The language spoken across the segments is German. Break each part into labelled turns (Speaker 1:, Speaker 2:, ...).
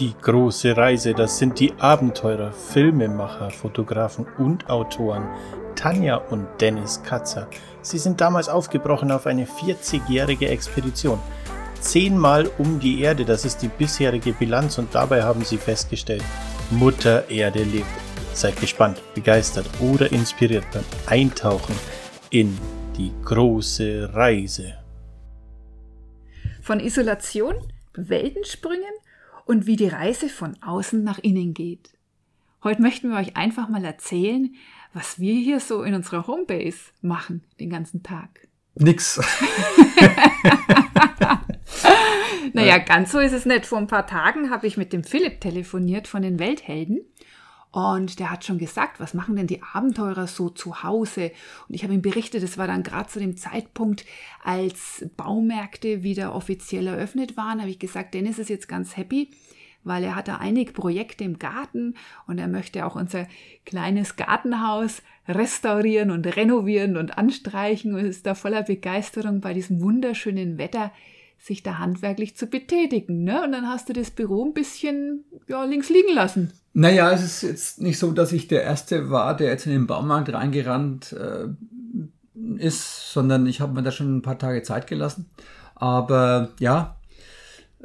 Speaker 1: Die große Reise, das sind die Abenteurer, Filmemacher, Fotografen und Autoren Tanja und Dennis Katzer. Sie sind damals aufgebrochen auf eine 40-jährige Expedition. Zehnmal um die Erde, das ist die bisherige Bilanz und dabei haben sie festgestellt, Mutter Erde lebt. Seid gespannt, begeistert oder inspiriert beim Eintauchen in die große Reise.
Speaker 2: Von Isolation, Weltensprüngen und wie die Reise von außen nach innen geht. Heute möchten wir euch einfach mal erzählen, was wir hier so in unserer Homebase machen den ganzen Tag.
Speaker 3: Nix.
Speaker 2: naja, ganz so ist es nicht. Vor ein paar Tagen habe ich mit dem Philipp telefoniert von den Welthelden und der hat schon gesagt, was machen denn die Abenteurer so zu Hause? Und ich habe ihm berichtet, es war dann gerade zu dem Zeitpunkt, als Baumärkte wieder offiziell eröffnet waren, habe ich gesagt, Dennis ist jetzt ganz happy, weil er hat da einige Projekte im Garten und er möchte auch unser kleines Gartenhaus restaurieren und renovieren und anstreichen und ist da voller Begeisterung bei diesem wunderschönen Wetter sich da handwerklich zu betätigen. Ne? Und dann hast du das Büro ein bisschen ja, links liegen lassen.
Speaker 3: Naja, es ist jetzt nicht so, dass ich der Erste war, der jetzt in den Baumarkt reingerannt äh, ist, sondern ich habe mir da schon ein paar Tage Zeit gelassen. Aber ja,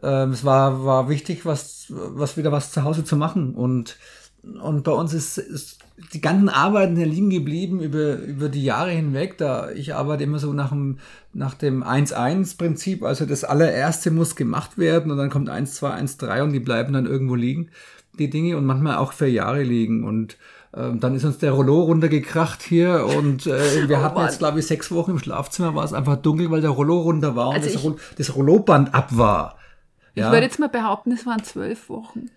Speaker 3: äh, es war, war wichtig, was, was wieder was zu Hause zu machen. Und, und bei uns ist, ist die ganzen Arbeiten ja liegen geblieben über, über die Jahre hinweg. Da ich arbeite immer so nach dem, nach dem 1-1-Prinzip. Also das allererste muss gemacht werden und dann kommt 1, 2, 1, 3 und die bleiben dann irgendwo liegen, die Dinge und manchmal auch für Jahre liegen. Und ähm, dann ist uns der Rollo runtergekracht hier und äh, wir oh, hatten jetzt, glaube ich, sechs Wochen im Schlafzimmer, war es einfach dunkel, weil der Rollo runter war also und das, das Rolloband ab war.
Speaker 2: Ja. Ich würde jetzt mal behaupten, es waren zwölf Wochen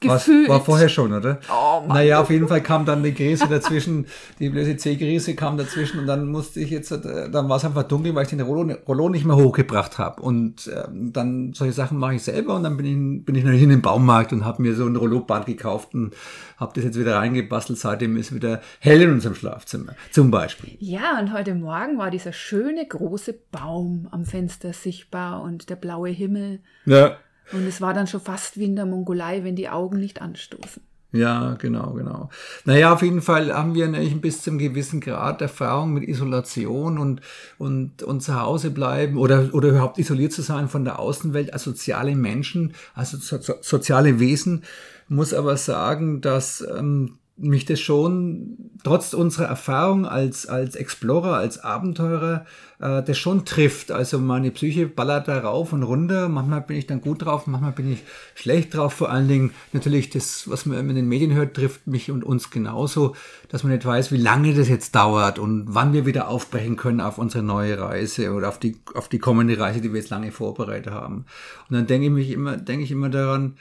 Speaker 3: gefühlt. War, war vorher schon, oder? Oh Mann. Naja, auf jeden Fall kam dann die Krise dazwischen, die blöde C-Krise kam dazwischen und dann musste ich jetzt, äh, dann war es einfach dunkel, weil ich den Rollo, Rollo nicht mehr hochgebracht habe. Und ähm, dann solche Sachen mache ich selber und dann bin ich, bin ich natürlich in den Baumarkt und habe mir so ein Rollo-Bad gekauft und habe das jetzt wieder reingebastelt. Seitdem ist wieder hell in unserem Schlafzimmer, zum Beispiel.
Speaker 2: Ja, und heute Morgen war dieser schöne große Baum am Fenster sichtbar und der blaue Himmel.
Speaker 3: Ja.
Speaker 2: Und es war dann schon fast wie in der Mongolei, wenn die Augen nicht anstoßen.
Speaker 3: Ja, genau, genau. Naja, auf jeden Fall haben wir natürlich bis zum gewissen Grad Erfahrung mit Isolation und, und, und zu Hause bleiben oder, oder überhaupt isoliert zu sein von der Außenwelt als soziale Menschen, also so, so, soziale Wesen. Muss aber sagen, dass ähm, mich das schon, trotz unserer Erfahrung als, als Explorer, als Abenteurer, äh, das schon trifft. Also meine Psyche ballert da rauf und runter. Manchmal bin ich dann gut drauf, manchmal bin ich schlecht drauf. Vor allen Dingen natürlich das, was man in den Medien hört, trifft mich und uns genauso, dass man nicht weiß, wie lange das jetzt dauert und wann wir wieder aufbrechen können auf unsere neue Reise oder auf die, auf die kommende Reise, die wir jetzt lange vorbereitet haben. Und dann denke ich mich immer, denke ich immer daran,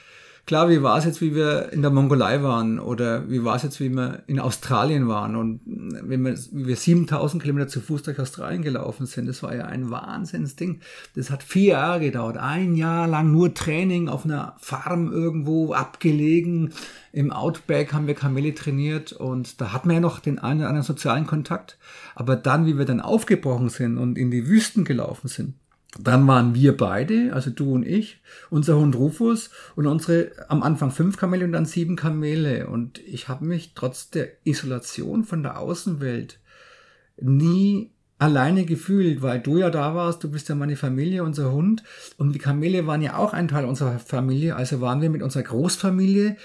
Speaker 3: klar, wie war es jetzt, wie wir in der Mongolei waren oder wie war es jetzt, wie wir in Australien waren und wenn wir, wie wir 7000 Kilometer zu Fuß durch Australien gelaufen sind, das war ja ein Wahnsinnsding. Das hat vier Jahre gedauert, ein Jahr lang nur Training auf einer Farm irgendwo abgelegen. Im Outback haben wir Kamele trainiert und da hatten wir ja noch den einen oder anderen sozialen Kontakt. Aber dann, wie wir dann aufgebrochen sind und in die Wüsten gelaufen sind, dann waren wir beide, also du und ich, unser Hund Rufus und unsere am Anfang fünf Kamele und dann sieben Kamele. Und ich habe mich trotz der Isolation von der Außenwelt nie alleine gefühlt, weil du ja da warst, du bist ja meine Familie, unser Hund. Und die Kamele waren ja auch ein Teil unserer Familie. Also waren wir mit unserer Großfamilie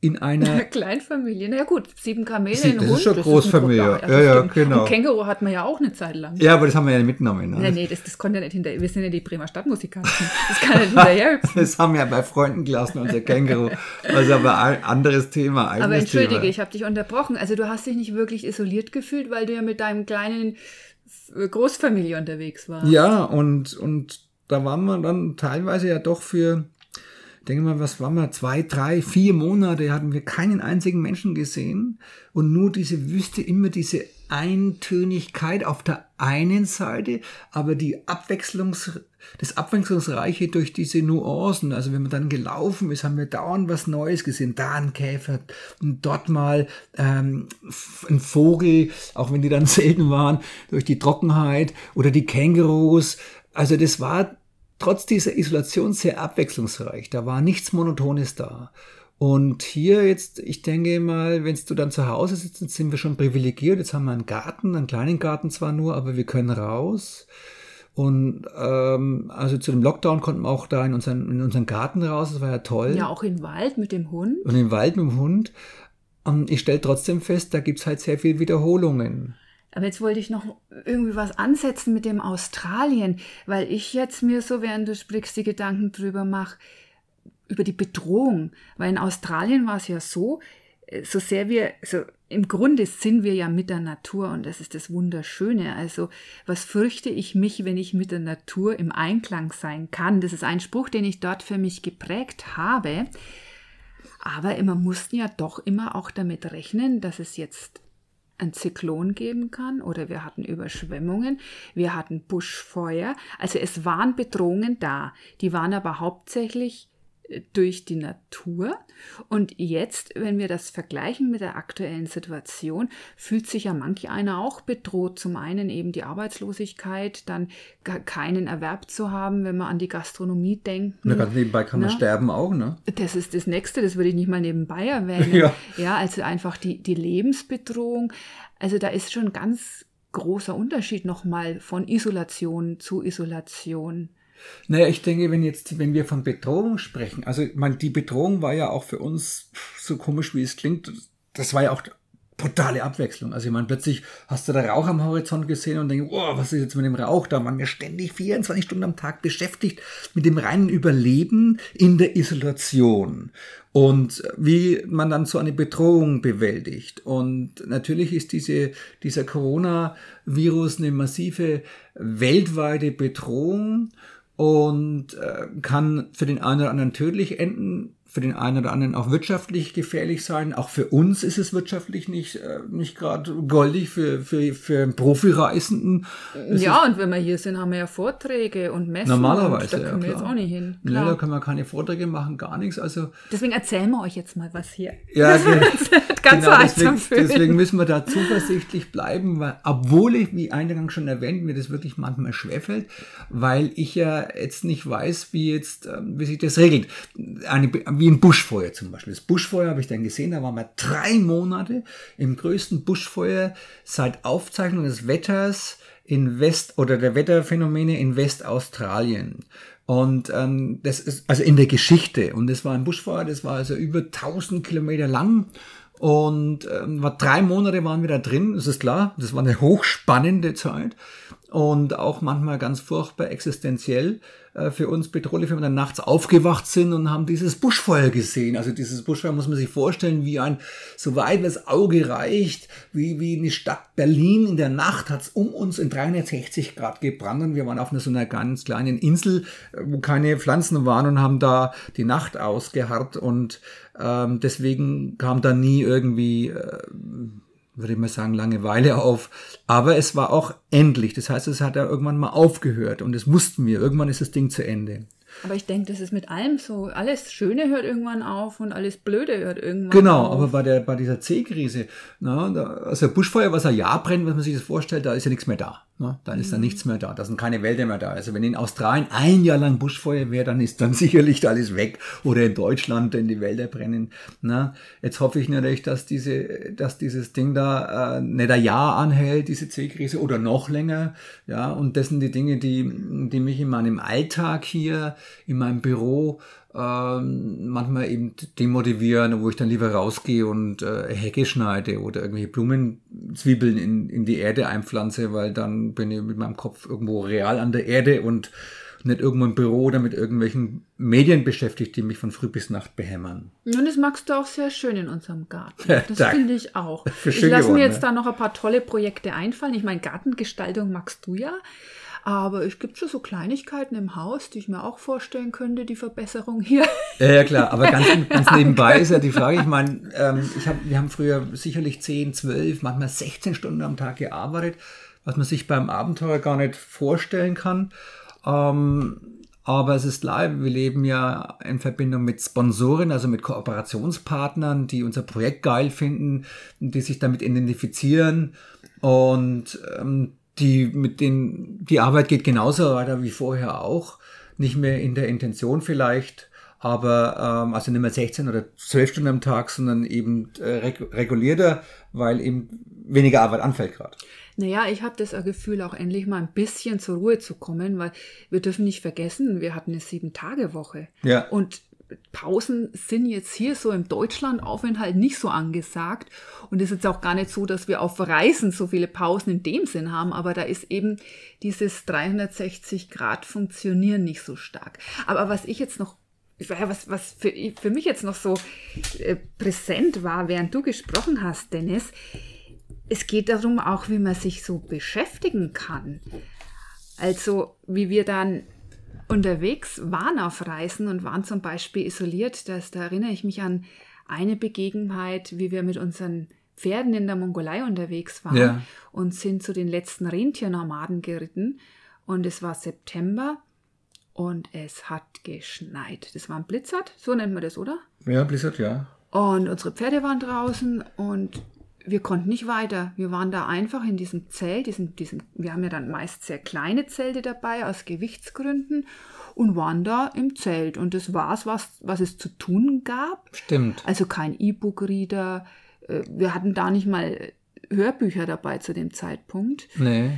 Speaker 3: in einer
Speaker 2: Kleinfamilie. Na ja, gut, sieben Kamele,
Speaker 3: Sie,
Speaker 2: ein
Speaker 3: das
Speaker 2: Hund.
Speaker 3: Ist schon Großfamilie. Ja, ja, ja, genau.
Speaker 2: Und Känguru hat man ja auch eine Zeit lang.
Speaker 3: Ja, aber das haben wir ja nicht mitgenommen.
Speaker 2: Ne? Nee, nee, das, das konnte ja nicht hinter. Wir sind ja die Bremer Stadtmusikanten. Das kann ja nicht hinterher.
Speaker 3: Das haben wir ja bei Freunden gelassen, unser Känguru. Also aber ein anderes Thema.
Speaker 2: Aber entschuldige, Thema. ich habe dich unterbrochen. Also du hast dich nicht wirklich isoliert gefühlt, weil du ja mit deinem kleinen Großfamilie unterwegs warst.
Speaker 3: Ja, und, und da waren wir dann teilweise ja doch für denke mal, was waren wir? Zwei, drei, vier Monate hatten wir keinen einzigen Menschen gesehen und nur diese Wüste, immer diese Eintönigkeit auf der einen Seite, aber die Abwechslungs, das Abwechslungsreiche durch diese Nuancen. Also wenn man dann gelaufen ist, haben wir dauernd was Neues gesehen. Da ein Käfer dort mal ähm, ein Vogel, auch wenn die dann selten waren, durch die Trockenheit oder die Kängurus. Also das war trotz dieser Isolation sehr abwechslungsreich. Da war nichts Monotones da. Und hier jetzt, ich denke mal, wenn du dann zu Hause sitzt, sind wir schon privilegiert. Jetzt haben wir einen Garten, einen kleinen Garten zwar nur, aber wir können raus. Und ähm, also zu dem Lockdown konnten wir auch da in unseren, in unseren Garten raus, das war ja toll.
Speaker 2: Ja, auch im Wald mit dem Hund.
Speaker 3: Und im Wald mit dem Hund. Und ich stelle trotzdem fest, da gibt's halt sehr viel Wiederholungen.
Speaker 2: Aber jetzt wollte ich noch irgendwie was ansetzen mit dem Australien, weil ich jetzt mir so, während du sprichst, die Gedanken drüber mache, über die Bedrohung. Weil in Australien war es ja so, äh, so sehr wir, so im Grunde sind wir ja mit der Natur und das ist das Wunderschöne. Also was fürchte ich mich, wenn ich mit der Natur im Einklang sein kann? Das ist ein Spruch, den ich dort für mich geprägt habe. Aber man mussten ja doch immer auch damit rechnen, dass es jetzt ein Zyklon geben kann oder wir hatten Überschwemmungen, wir hatten Buschfeuer. Also es waren Bedrohungen da. Die waren aber hauptsächlich durch die Natur. Und jetzt, wenn wir das vergleichen mit der aktuellen Situation, fühlt sich ja manch einer auch bedroht. Zum einen eben die Arbeitslosigkeit, dann keinen Erwerb zu haben, wenn man an die Gastronomie denkt.
Speaker 3: Na, ganz nebenbei kann man Na, ne? sterben auch, ne?
Speaker 2: Das ist das Nächste, das würde ich nicht mal nebenbei erwähnen. Ja, ja also einfach die, die Lebensbedrohung. Also da ist schon ganz großer Unterschied nochmal von Isolation zu Isolation.
Speaker 3: Naja, ich denke, wenn jetzt, wenn wir von Bedrohung sprechen, also man, die Bedrohung war ja auch für uns so komisch, wie es klingt. Das war ja auch totale Abwechslung. Also ich meine, plötzlich hast du da Rauch am Horizont gesehen und denkst, oh, was ist jetzt mit dem Rauch? Da waren wir ständig 24 Stunden am Tag beschäftigt mit dem reinen Überleben in der Isolation und wie man dann so eine Bedrohung bewältigt. Und natürlich ist diese, dieser Coronavirus eine massive weltweite Bedrohung und äh, kann für den einen oder anderen tödlich enden, für den einen oder anderen auch wirtschaftlich gefährlich sein. Auch für uns ist es wirtschaftlich nicht, äh, nicht gerade goldig, für, für, für Profireisenden.
Speaker 2: Ja, und wenn wir hier sind, haben wir ja Vorträge und Messen.
Speaker 3: Normalerweise,
Speaker 2: und da können
Speaker 3: ja,
Speaker 2: wir jetzt auch nicht hin.
Speaker 3: Klar. Nee, da können wir keine Vorträge machen, gar nichts. Also,
Speaker 2: deswegen erzählen wir euch jetzt mal was hier.
Speaker 3: Ja, ganz genau, deswegen, deswegen müssen wir da zuversichtlich bleiben, weil, obwohl ich, wie eingangs schon erwähnt, mir das wirklich manchmal schwerfällt, weil ich ja jetzt nicht weiß, wie jetzt, ähm, wie sich das regelt. Eine, wie wie ein Buschfeuer zum Beispiel. Das Buschfeuer habe ich dann gesehen, da waren wir drei Monate im größten Buschfeuer seit Aufzeichnung des Wetters in West oder der Wetterphänomene in Westaustralien. Und ähm, das ist also in der Geschichte. Und das war ein Buschfeuer, das war also über 1000 Kilometer lang. Und ähm, war drei Monate waren wir da drin, das ist klar. Das war eine hochspannende Zeit und auch manchmal ganz furchtbar existenziell äh, für uns bedrohlich, wenn wir dann nachts aufgewacht sind und haben dieses Buschfeuer gesehen. Also dieses Buschfeuer muss man sich vorstellen, wie ein, so weit das Auge reicht, wie, wie eine Stadt Berlin in der Nacht hat es um uns in 360 Grad gebrannt und wir waren auf einer so einer ganz kleinen Insel, äh, wo keine Pflanzen waren und haben da die Nacht ausgeharrt und ähm, deswegen kam da nie irgendwie äh, würde ich mal sagen, Langeweile auf. Aber es war auch endlich. Das heißt, es hat ja irgendwann mal aufgehört und das mussten wir. Irgendwann ist das Ding zu Ende.
Speaker 2: Aber ich denke, das ist mit allem so. Alles Schöne hört irgendwann auf und alles Blöde hört irgendwann
Speaker 3: genau,
Speaker 2: auf.
Speaker 3: Genau, aber bei, der, bei dieser C-Krise, also Buschfeuer, was ein Jahr brennt, was man sich das vorstellt, da ist ja nichts mehr da. Ne? Dann ist mhm. da nichts mehr da, da sind keine Wälder mehr da. Also wenn in Australien ein Jahr lang Buschfeuer wäre, dann ist dann sicherlich alles weg. Oder in Deutschland, wenn die Wälder brennen. Ne? Jetzt hoffe ich natürlich, dass diese, dass dieses Ding da äh, nicht ein Jahr anhält, diese C-Krise, oder noch länger. Ja, und das sind die Dinge, die, die mich in meinem Alltag hier, in meinem Büro ähm, manchmal eben demotivieren, wo ich dann lieber rausgehe und äh, Hecke schneide oder irgendwelche Blumenzwiebeln in, in die Erde einpflanze, weil dann bin ich mit meinem Kopf irgendwo real an der Erde und nicht irgendwo im Büro oder mit irgendwelchen Medien beschäftigt, die mich von früh bis Nacht behämmern.
Speaker 2: Und das magst du auch sehr schön in unserem Garten. Das finde ich auch. Ich lasse mir jetzt ne? da noch ein paar tolle Projekte einfallen. Ich meine, Gartengestaltung magst du ja. Aber es gibt schon so Kleinigkeiten im Haus, die ich mir auch vorstellen könnte, die Verbesserung hier.
Speaker 3: Ja, ja klar, aber ganz, ganz nebenbei ist ja die Frage, ich meine, ähm, ich hab, wir haben früher sicherlich 10, 12, manchmal 16 Stunden am Tag gearbeitet, was man sich beim Abenteuer gar nicht vorstellen kann. Ähm, aber es ist klar, wir leben ja in Verbindung mit Sponsoren, also mit Kooperationspartnern, die unser Projekt geil finden, die sich damit identifizieren. Und ähm, die mit den, die Arbeit geht genauso weiter wie vorher auch. nicht mehr in der Intention vielleicht, aber ähm, also nicht mehr 16 oder 12 Stunden am Tag, sondern eben äh, reg regulierter, weil eben weniger Arbeit anfällt gerade.
Speaker 2: Naja, ich habe das Gefühl, auch endlich mal ein bisschen zur Ruhe zu kommen, weil wir dürfen nicht vergessen, wir hatten eine Sieben-Tage-Woche.
Speaker 3: Ja.
Speaker 2: Und Pausen sind jetzt hier so im Deutschlandaufenthalt nicht so angesagt. Und es ist jetzt auch gar nicht so, dass wir auf Reisen so viele Pausen in dem Sinn haben, aber da ist eben dieses 360 Grad Funktionieren nicht so stark. Aber was ich jetzt noch was, was für, für mich jetzt noch so äh, präsent war, während du gesprochen hast, Dennis, es geht darum auch, wie man sich so beschäftigen kann. Also, wie wir dann unterwegs waren auf Reisen und waren zum Beispiel isoliert. Das, da erinnere ich mich an eine Begebenheit, wie wir mit unseren Pferden in der Mongolei unterwegs waren
Speaker 3: Ja.
Speaker 2: und sind zu den letzten Rentiernomaden geritten. Und es war September und es hat geschneit. Das war ein Blizzard, so nennt man das, oder?
Speaker 3: Ja, Blizzard, ja.
Speaker 2: Und unsere Pferde waren draußen und wir konnten nicht weiter. Wir waren da einfach in diesem Zelt, diesem, diesem, wir haben ja dann meist sehr kleine Zelte dabei aus Gewichtsgründen und waren da im Zelt. Und das war's, was, was es zu tun gab.
Speaker 3: Stimmt.
Speaker 2: Also kein E-Book-Reader. Äh, Wir hatten da nicht mal Hörbücher dabei zu dem Zeitpunkt.
Speaker 3: Nee.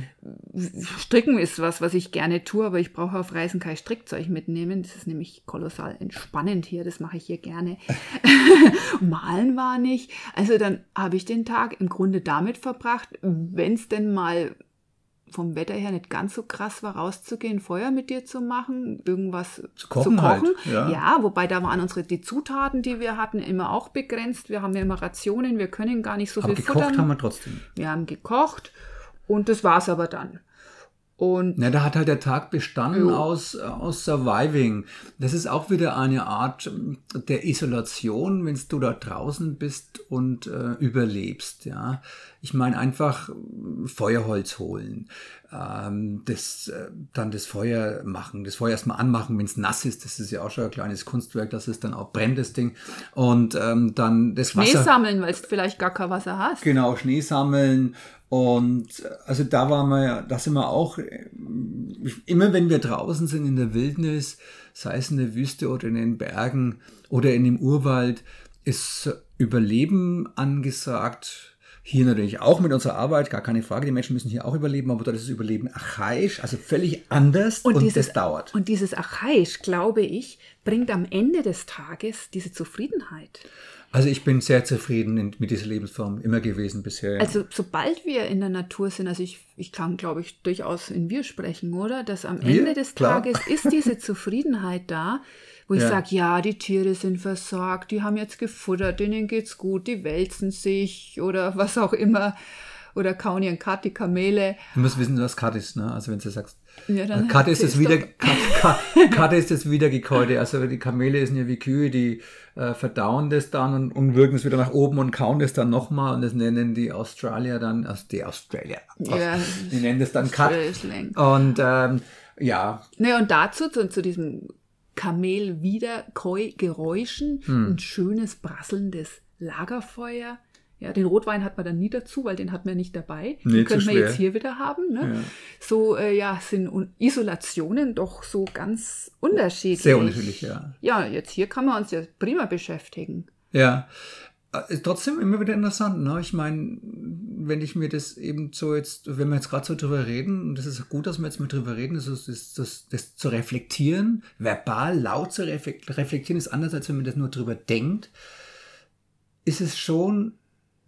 Speaker 2: Stricken ist was, was ich gerne tue, aber ich brauche auf Reisen kein Strickzeug mitnehmen. Das ist nämlich kolossal entspannend hier. Das mache ich hier gerne. Malen war nicht. Also dann habe ich den Tag im Grunde damit verbracht, wenn es denn mal vom Wetter her nicht ganz so krass war, rauszugehen, Feuer mit dir zu machen, irgendwas zu
Speaker 3: kochen
Speaker 2: kochen.
Speaker 3: halt, ja.
Speaker 2: ja, wobei da waren unsere die Zutaten, die wir hatten, immer auch begrenzt. Wir haben ja immer Rationen, wir können gar nicht so
Speaker 3: Aber
Speaker 2: viel
Speaker 3: gekocht
Speaker 2: futtern.
Speaker 3: haben wir trotzdem.
Speaker 2: Wir haben gekocht und das war's aber dann. Und
Speaker 3: Na, da hat halt der Tag bestanden
Speaker 2: Jo.
Speaker 3: aus, aus Surviving. Das ist auch wieder eine Art ähm, der Isolation, wenn du da draußen bist und äh, überlebst. Ja, ich meine einfach äh, Feuerholz holen, ähm, das, äh, dann das Feuer machen, das Feuer erstmal anmachen, wenn es nass ist. Das ist ja auch schon ein kleines Kunstwerk, dass es dann auch brennt, das Ding. Und ähm, dann das
Speaker 2: Schnee
Speaker 3: Wasser.
Speaker 2: sammeln, weil du vielleicht gar kein Wasser hast.
Speaker 3: Genau, Schnee sammeln. Und äh, also da waren wir ja, da sind wir auch, äh, immer wenn wir draußen sind in der Wildnis, sei es in der Wüste oder in den Bergen oder in dem Urwald, ist Überleben angesagt. Hier natürlich auch mit unserer Arbeit, gar keine Frage. Die Menschen müssen hier auch überleben, aber dort ist das Überleben archaisch, also völlig anders und, das dauert.
Speaker 2: Und dieses Archaisch, glaube ich, bringt am Ende des Tages diese Zufriedenheit.
Speaker 3: Also ich bin sehr zufrieden mit dieser Lebensform immer gewesen bisher. ja.
Speaker 2: Also sobald wir in der Natur sind, also ich, ich kann, glaube ich, durchaus in wir sprechen, oder? Dass am
Speaker 3: Wir?
Speaker 2: Ende des
Speaker 3: Klar.
Speaker 2: Tages ist diese Zufriedenheit da, wo ich
Speaker 3: Ja.
Speaker 2: sage, ja, die Tiere sind versorgt, die haben jetzt gefuttert, denen geht's gut, die wälzen sich oder was auch immer. Oder kauen ihren Kat, die Kamele.
Speaker 3: Du musst wissen, was Kat ist, ne? Also wenn du sagst,
Speaker 2: Ja, dann
Speaker 3: Karte ist
Speaker 2: erzähl's
Speaker 3: das wieder,
Speaker 2: doch.
Speaker 3: Ka- Ka- Karte ist das Wiedergekäute. Also die Kamele sind ja wie Kühe, die äh, verdauen das dann und, und wirken es wieder nach oben und kauen das dann nochmal und das nennen die Australier dann, also die Australier,
Speaker 2: Ja.
Speaker 3: die nennen das dann.
Speaker 2: Slang.
Speaker 3: Und ähm, ja,
Speaker 2: Ne, und dazu, zu, zu diesem Kamel-Wiedergeräuschen,
Speaker 3: Hm.
Speaker 2: ein schönes prasselndes Lagerfeuer. Ja, den Rotwein hat man dann nie dazu, weil den hat man nicht dabei.
Speaker 3: Nee,
Speaker 2: den man
Speaker 3: schwer.
Speaker 2: jetzt hier wieder haben. Ne?
Speaker 3: Ja.
Speaker 2: So, äh, ja, sind Isolationen doch so ganz unterschiedlich.
Speaker 3: sehr unterschiedlich, ja.
Speaker 2: Ja, jetzt hier kann man uns ja prima beschäftigen.
Speaker 3: Ja. Äh, Ist trotzdem immer wieder interessant, ne? Ich meine, wenn ich mir das eben so jetzt, wenn wir jetzt gerade so drüber reden, und das ist gut, dass wir jetzt mal drüber reden, das, ist, das, das, das zu reflektieren, verbal, laut zu reflek- reflektieren, ist anders, als wenn man das nur drüber denkt, ist es schon,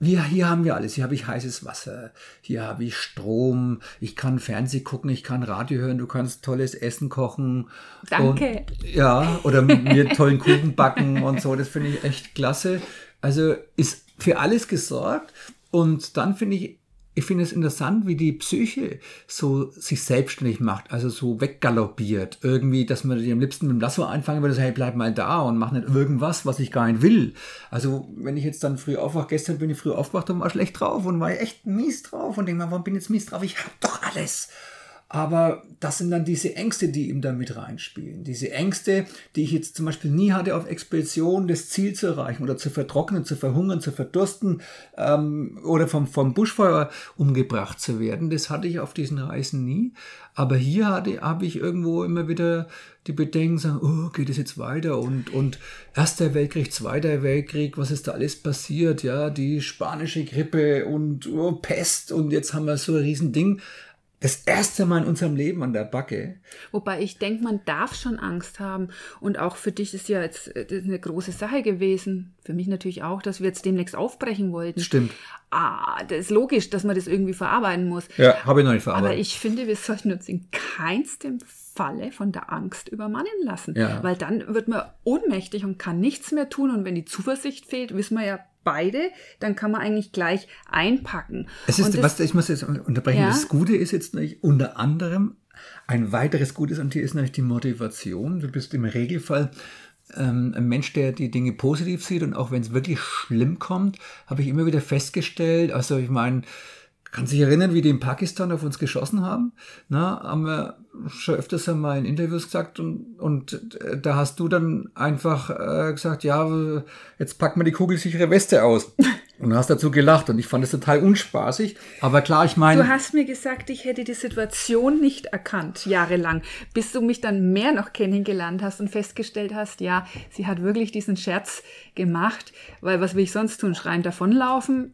Speaker 3: wir, hier haben wir alles. Hier habe ich heißes Wasser, hier habe ich Strom, ich kann Fernseh gucken, ich kann Radio hören, du kannst tolles Essen kochen.
Speaker 2: Danke.
Speaker 3: Und, ja, oder mit mir tollen Kuchen backen und so, das finde ich echt klasse. Also ist für alles gesorgt und dann finde ich, ich finde es interessant, wie die Psyche so sich selbstständig macht, also so weggaloppiert. Irgendwie, dass man am liebsten mit dem Lasso einfangen würde, so, hey, bleib mal da und mach nicht irgendwas, was ich gar nicht will. Also, wenn ich jetzt dann früh aufwache, gestern bin ich früh aufgewacht und war schlecht drauf und war echt mies drauf und denke mal, warum bin ich jetzt mies drauf? Ich hab doch alles. Aber das sind dann diese Ängste, die ihm da mit reinspielen. Diese Ängste, die ich jetzt zum Beispiel nie hatte auf Expeditionen, das Ziel zu erreichen oder zu vertrocknen, zu verhungern, zu verdursten ähm, oder vom, vom Buschfeuer umgebracht zu werden. Das hatte ich auf diesen Reisen nie. Aber hier habe ich irgendwo immer wieder die Bedenken, sagen, oh, geht es jetzt weiter? Und, und Erster Weltkrieg, Zweiter Weltkrieg, was ist da alles passiert? Ja, die spanische Grippe und oh, Pest und jetzt haben wir so ein Riesending das erste Mal in unserem Leben an der Backe.
Speaker 2: Wobei ich denke, man darf schon Angst haben. Und auch für dich ist ja jetzt äh, eine große Sache gewesen. Für mich natürlich auch, dass wir jetzt demnächst aufbrechen wollten.
Speaker 3: Stimmt.
Speaker 2: Ah, das ist logisch, dass man das irgendwie verarbeiten muss.
Speaker 3: Ja, habe ich noch nicht verarbeitet.
Speaker 2: Aber ich finde, wir sollten uns in keinstem Falle von der Angst übermannen lassen.
Speaker 3: Ja.
Speaker 2: Weil dann wird man ohnmächtig und kann nichts mehr tun. Und wenn die Zuversicht fehlt, wissen wir ja beide, dann kann man eigentlich gleich einpacken.
Speaker 3: Es ist,
Speaker 2: Und
Speaker 3: was, ich muss jetzt unterbrechen,
Speaker 2: Ja.
Speaker 3: das Gute ist jetzt nicht unter anderem, ein weiteres Gutes an dir ist natürlich die Motivation. Du bist im Regelfall ähm, ein Mensch, der die Dinge positiv sieht und auch wenn es wirklich schlimm kommt, habe ich immer wieder festgestellt, also ich meine, kann sich erinnern, wie die in Pakistan auf uns geschossen haben? Na, haben wir schon öfters einmal in Interviews gesagt und, und äh, da hast du dann einfach äh, gesagt, ja, jetzt packen wir die kugelsichere Weste aus. Und hast dazu gelacht und ich fand es total unspaßig. Aber klar, ich meine.
Speaker 2: Du hast mir gesagt, ich hätte die Situation nicht erkannt, jahrelang, bis du mich dann mehr noch kennengelernt hast und festgestellt hast, ja, sie hat wirklich diesen Scherz gemacht, weil was will ich sonst tun? Schreien davonlaufen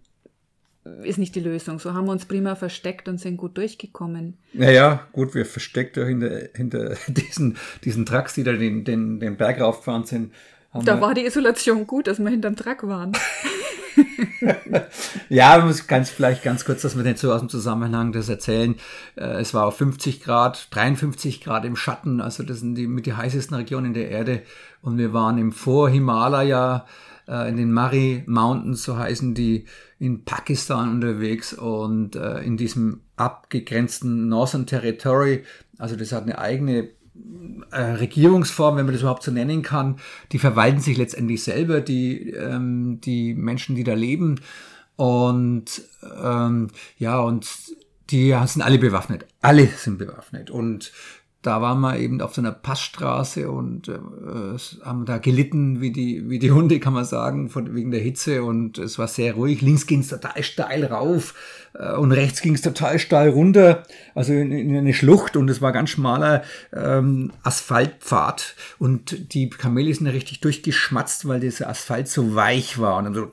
Speaker 2: ist nicht die Lösung. So haben wir uns prima versteckt und sind gut durchgekommen.
Speaker 3: Naja, gut, wir versteckt ja hinter, hinter diesen, diesen Trucks, die da den, den, den Berg raufgefahren sind.
Speaker 2: Da war die Isolation gut, dass wir hinterm Truck waren.
Speaker 3: Ja, man muss ganz, vielleicht ganz kurz, dass wir nicht so aus dem Zusammenhang das erzählen. Äh, Es war auf 50 Grad, 53 Grad im Schatten, also das sind die mit die heißesten Regionen der Erde. Und wir waren im Vorhimalaya, äh, in den Mari Mountains, so heißen die, in Pakistan unterwegs und äh, in diesem abgegrenzten Northern Territory. Also das hat eine eigene äh, Regierungsform, wenn man das überhaupt so nennen kann, die verwalten sich letztendlich selber, die, ähm, die Menschen, die da leben. Und ähm, ja, und die sind alle bewaffnet. Alle sind bewaffnet. Und da waren wir eben auf so einer Passstraße und äh, haben da gelitten wie die, wie die Hunde, kann man sagen, von, wegen der Hitze. Und es war sehr ruhig. Links ging es total steil rauf äh, und rechts ging es total steil runter, also in, in eine Schlucht. Und es war ganz schmaler ähm, Asphaltpfad. Und die Kamele sind richtig durchgeschmatzt, weil dieser Asphalt so weich war. Und dann so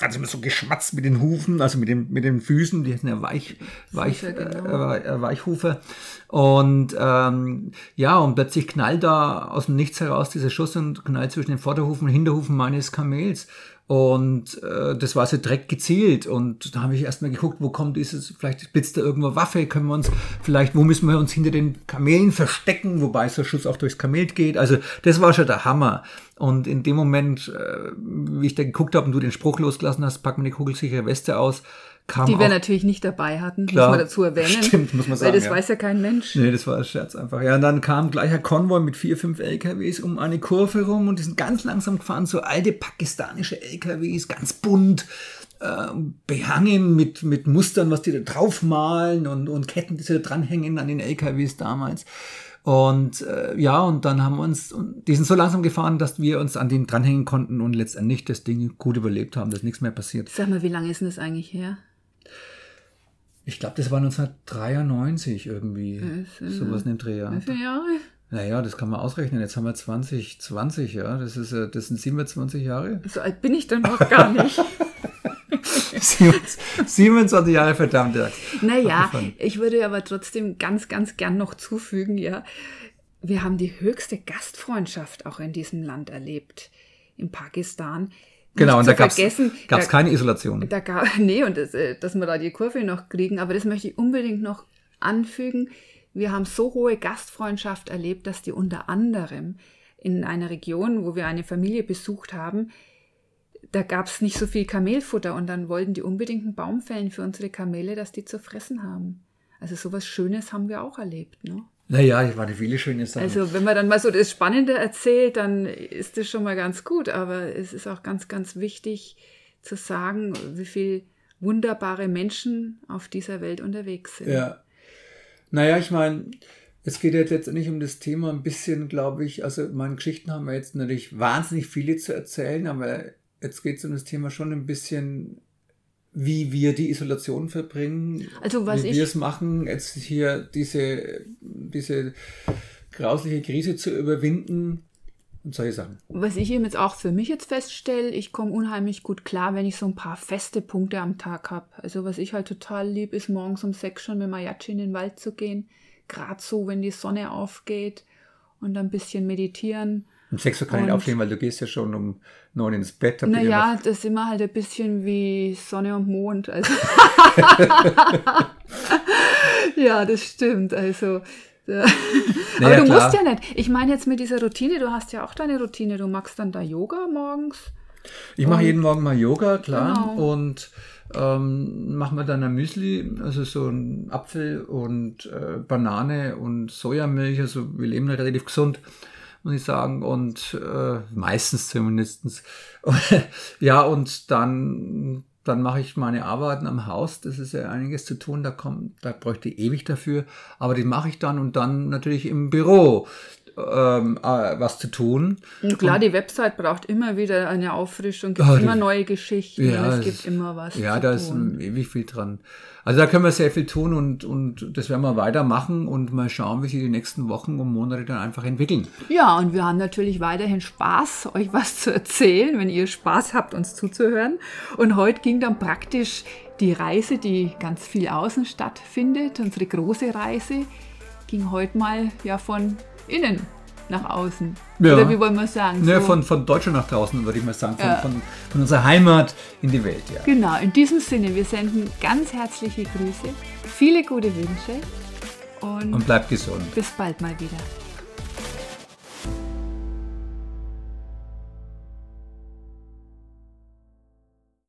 Speaker 3: hat immer so geschmatzt mit den Hufen, also mit, dem, mit den Füßen, die hatten ja Weich, Weich,
Speaker 2: Hufe, genau.
Speaker 3: äh, äh, Weichhufe. Und ähm, ja, und plötzlich knallt da aus dem Nichts heraus dieser Schuss und knallt zwischen den Vorderhufen und Hinterhufen meines Kamels. Und äh, das war so direkt gezielt. Und da habe ich erstmal geguckt, wo kommt dieses, vielleicht blitzt da irgendwo Waffe, können wir uns, vielleicht, wo müssen wir uns hinter den Kamelen verstecken, wobei so Schuss auch durchs Kamel geht. Also das war schon der Hammer. Und in dem Moment, äh, wie ich da geguckt habe und du den Spruch losgelassen hast, pack mir eine kugelsichere Weste aus, kam
Speaker 2: Die wir
Speaker 3: auch
Speaker 2: natürlich nicht dabei hatten,
Speaker 3: Klar.
Speaker 2: muss man dazu erwähnen.
Speaker 3: Stimmt, muss man sagen,
Speaker 2: Weil das
Speaker 3: ja.
Speaker 2: weiß ja kein Mensch.
Speaker 3: Nee, das war ein Scherz einfach. Ja, und dann kam gleich ein Konvoi mit vier, fünf LKWs um eine Kurve rum und die sind ganz langsam gefahren, so alte pakistanische LKWs, ganz bunt, äh, behangen mit, mit Mustern, was die da draufmalen und, und Ketten, die sie da dranhängen an den LKWs damals. Und äh, ja, und dann haben wir uns, die sind so langsam gefahren, dass wir uns an denen dranhängen konnten und letztendlich das Ding gut überlebt haben, dass nichts mehr passiert.
Speaker 2: Sag mal, wie lange ist denn das eigentlich her?
Speaker 3: Ich glaube, das war 1993 irgendwie. Sowas in dem Dreh, ja.
Speaker 2: Wie viele Jahre?
Speaker 3: Naja, das kann man ausrechnen. Jetzt haben wir 2020, ja. Das ist, äh, das sind 27 Jahre.
Speaker 2: So alt bin ich dann noch gar nicht.
Speaker 3: 27 Jahre, verdammt, ja.
Speaker 2: Naja, ich würde aber trotzdem ganz, ganz gern noch zufügen, ja, wir haben die höchste Gastfreundschaft auch in diesem Land erlebt, in Pakistan.
Speaker 3: Genau, und da gab es keine Isolation.
Speaker 2: Da gab, nee, und das, äh, dass wir da die Kurve noch kriegen, aber das möchte ich unbedingt noch anfügen. Wir haben so hohe Gastfreundschaft erlebt, dass die unter anderem in einer Region, wo wir eine Familie besucht haben, da gab es nicht so viel Kamelfutter und dann wollten die unbedingt einen Baum fällen für unsere Kamele, dass die zu fressen haben. Also sowas Schönes haben wir auch erlebt. Ne?
Speaker 3: Naja, es waren viele schöne Sachen.
Speaker 2: Also wenn man dann mal so das Spannende erzählt, dann ist das schon mal ganz gut. Aber es ist auch ganz, ganz wichtig zu sagen, wie viel wunderbare Menschen auf dieser Welt unterwegs sind.
Speaker 3: ja. Naja, ich meine, es geht jetzt letztendlich um das Thema ein bisschen, glaube ich, also meine Geschichten haben wir jetzt natürlich wahnsinnig viele zu erzählen, aber jetzt geht es um das Thema schon ein bisschen, wie wir die Isolation verbringen,
Speaker 2: Also
Speaker 3: wie wir es machen, jetzt hier diese, diese grausliche Krise zu überwinden und solche Sachen.
Speaker 2: Was ich eben jetzt auch für mich jetzt feststelle, ich komme unheimlich gut klar, wenn ich so ein paar feste Punkte am Tag habe. Also was ich halt total lieb, ist morgens um sechs schon mit Mayachi in den Wald zu gehen. Gerade so, wenn die Sonne aufgeht und ein bisschen meditieren.
Speaker 3: Um 6 Uhr kann ich aufstehen, weil du gehst ja schon um 9 ins Bett.
Speaker 2: Naja, das ist immer halt ein bisschen wie Sonne und Mond. Also ja, das stimmt. Also ja. aber du
Speaker 3: klar.
Speaker 2: musst ja nicht. Ich meine jetzt mit dieser Routine, du hast ja auch deine Routine. Du machst dann da Yoga morgens.
Speaker 3: Ich mache jeden Morgen mal Yoga, klar.
Speaker 2: Genau.
Speaker 3: Und ähm, mache mir dann ein Müsli, also so ein Apfel und äh, Banane und Sojamilch. Also wir leben da relativ gesund, muss ich sagen. Und äh, meistens zumindest. ja, und dann, dann mache ich meine Arbeiten am Haus. Das ist ja einiges zu tun. Da kommt, da bräuchte ich ewig dafür. Aber die mache ich dann und dann natürlich im Büro ähm, äh, was zu tun.
Speaker 2: Und klar, die Website braucht immer wieder eine Auffrischung, gibt
Speaker 3: die-
Speaker 2: immer neue Geschichten,
Speaker 3: Ja,
Speaker 2: und es gibt immer was.
Speaker 3: Ja, da ist
Speaker 2: tun.
Speaker 3: ewig viel dran. Also da können wir sehr viel tun und, und das werden wir weitermachen und mal schauen, wie sich die nächsten Wochen und Monate dann einfach entwickeln.
Speaker 2: Ja, und wir haben natürlich weiterhin Spaß, euch was zu erzählen, wenn ihr Spaß habt, uns zuzuhören. Und heute ging dann praktisch die Reise, die ganz viel außen stattfindet, unsere große Reise, ging heute mal ja von innen nach außen.
Speaker 3: Ja.
Speaker 2: Oder wie wollen wir sagen?
Speaker 3: Ne,
Speaker 2: So-
Speaker 3: von, von Deutschland nach draußen, würde ich mal sagen, von,
Speaker 2: Ja.
Speaker 3: von, von unserer Heimat in die Welt, ja.
Speaker 2: Genau, in diesem Sinne, wir senden ganz herzliche Grüße, viele gute Wünsche und
Speaker 3: Und bleibt gesund.
Speaker 2: bis bald mal wieder.